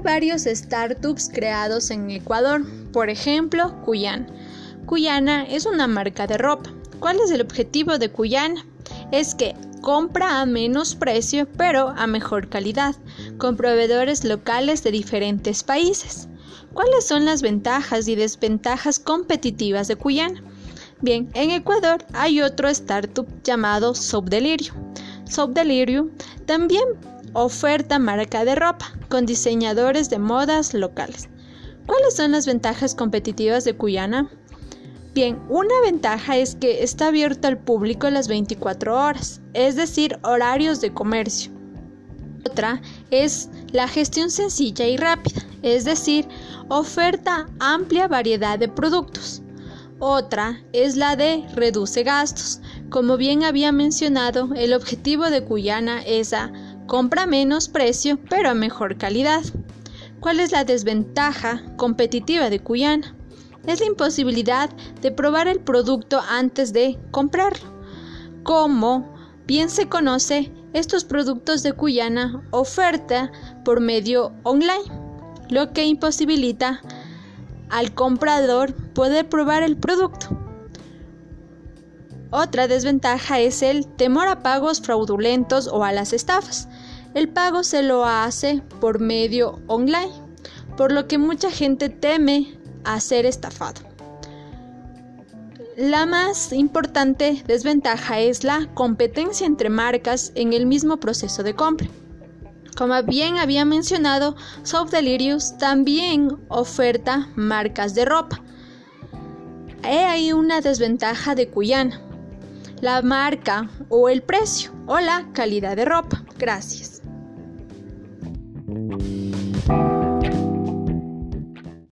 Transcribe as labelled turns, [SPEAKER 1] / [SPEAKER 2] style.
[SPEAKER 1] varios startups creados en Ecuador, por ejemplo, Cuyana. Cuyana es una marca de ropa. ¿Cuál es el objetivo de Cuyana? Es que compra a menos precio pero a mejor calidad, con proveedores locales de diferentes países. ¿Cuáles son las ventajas y desventajas competitivas de Cuyana? Bien, en Ecuador hay otro startup llamado Subdelirio. Subdelirio también oferta marca de ropa con diseñadores de modas locales. ¿Cuáles son las ventajas competitivas de Cuyana? Bien, una ventaja es que está abierto al público las 24 horas, es decir, horarios de comercio. Otra es la gestión sencilla y rápida, es decir, oferta amplia variedad de productos. Otra es la de reduce gastos. Como bien había mencionado, el objetivo de Cuyana es a compra menos precio pero a mejor calidad. ¿Cuál es la desventaja competitiva de Cuyana? Es la imposibilidad de probar el producto antes de comprarlo. Como bien se conoce, estos productos de Cuyana oferta por medio online, lo que imposibilita al comprador poder probar el producto. Otra desventaja es el temor a pagos fraudulentos o a las estafas. El pago se lo hace por medio online, por lo que mucha gente teme a ser estafado. La más importante desventaja es la competencia entre marcas en el mismo proceso de compra. Como bien había mencionado, Soft Delirious también oferta marcas de ropa. He ahí una desventaja de Cuyana, la marca o el precio o la calidad de ropa. Gracias.